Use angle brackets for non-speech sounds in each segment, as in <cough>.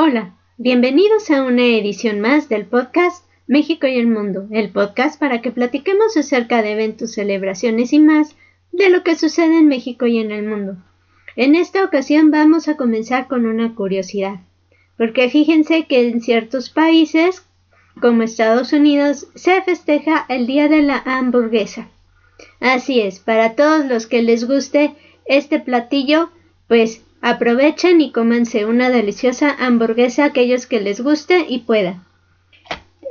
Hola, bienvenidos a una edición más del podcast México y el Mundo, el podcast para que platiquemos acerca de eventos, celebraciones y más de lo que sucede en México y en el mundo. En esta ocasión vamos a comenzar con una curiosidad, porque fíjense que en ciertos países, como Estados Unidos, se festeja el Día de la Hamburguesa. Así es, para todos los que les guste este platillo, pues aprovechen y cómanse una deliciosa hamburguesa aquellos que les guste y pueda.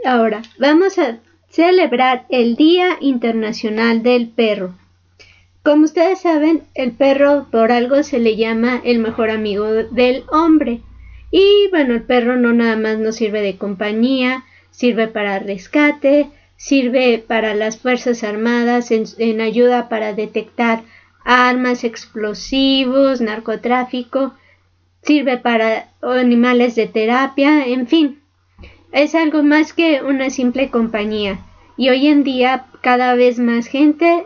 Ahora, vamos a celebrar el Día Internacional del Perro. Como ustedes saben, el perro por algo se le llama el mejor amigo del hombre. Y bueno, el perro no nada más nos sirve de compañía, sirve para rescate, sirve para las Fuerzas Armadas en, en ayuda para detectar armas, explosivos, narcotráfico, sirve para animales de terapia, en fin, es algo más que una simple compañía. Y hoy en día cada vez más gente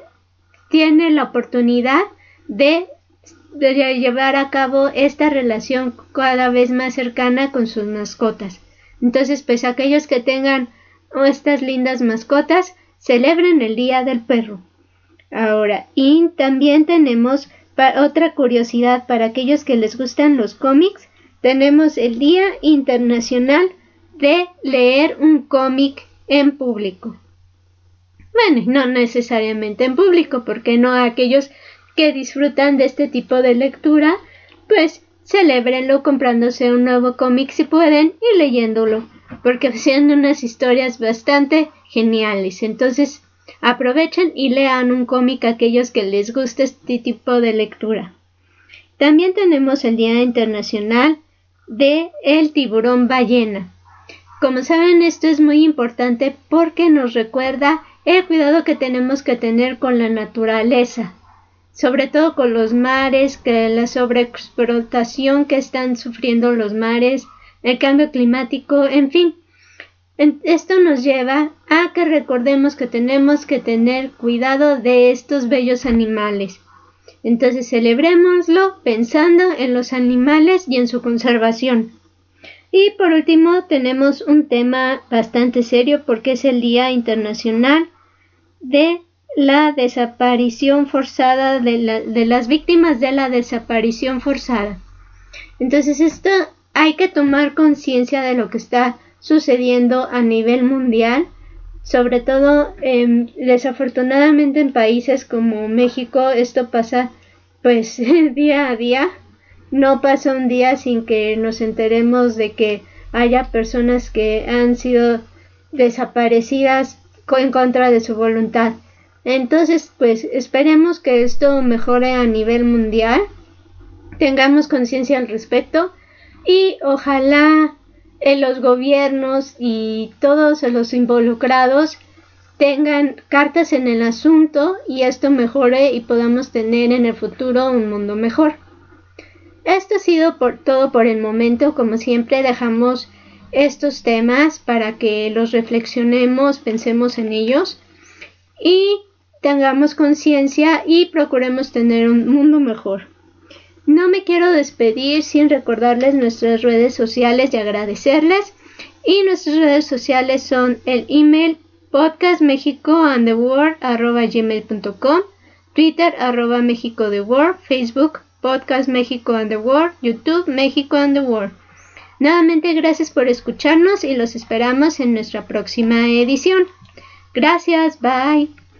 tiene la oportunidad de, llevar a cabo esta relación cada vez más cercana con sus mascotas. Entonces, pues aquellos que tengan estas lindas mascotas, celebren el Día del Perro. Ahora, y también tenemos otra curiosidad para aquellos que les gustan los cómics, tenemos el Día Internacional de leer un cómic en público. Bueno, no necesariamente en público, porque no aquellos que disfrutan de este tipo de lectura, pues celebrenlo comprándose un nuevo cómic si pueden y leyéndolo, porque son unas historias bastante geniales. Entonces, Aprovechen y lean un cómic a aquellos que les guste este tipo de lectura. También tenemos el Día Internacional de el tiburón ballena. Como saben, esto es muy importante porque nos recuerda el cuidado que tenemos que tener con la naturaleza, sobre todo con los mares, que la sobreexplotación que están sufriendo los mares, el cambio climático, en fin, esto nos lleva a que recordemos que tenemos que tener cuidado de estos bellos animales. Entonces celebrémoslo pensando en los animales y en su conservación. Y por último tenemos un tema bastante serio porque es el Día Internacional de la desaparición forzada de, de las víctimas de la desaparición forzada. Entonces esto hay que tomar conciencia de lo que está sucediendo a nivel mundial, sobre todo em, desafortunadamente en países como México esto pasa pues <laughs> día a día. No pasa un día sin que nos enteremos de que haya personas que han sido desaparecidas en contra de su voluntad. Entonces, pues esperemos que esto mejore a nivel mundial, tengamos conciencia al respecto y ojalá los gobiernos y todos los involucrados tengan cartas en el asunto y esto mejore y podamos tener en el futuro un mundo mejor. Esto ha sido por todo por el momento, como siempre dejamos estos temas para que los reflexionemos, pensemos en ellos y tengamos conciencia y procuremos tener un mundo mejor. No me quiero despedir sin recordarles nuestras redes sociales y agradecerles. Y nuestras redes sociales son el email podcastmexicoandtheworld.com, Twitter arroba México the World, Facebook Podcast and the World, YouTube México and the World. Nuevamente gracias por escucharnos y los esperamos en nuestra próxima edición. Gracias, bye.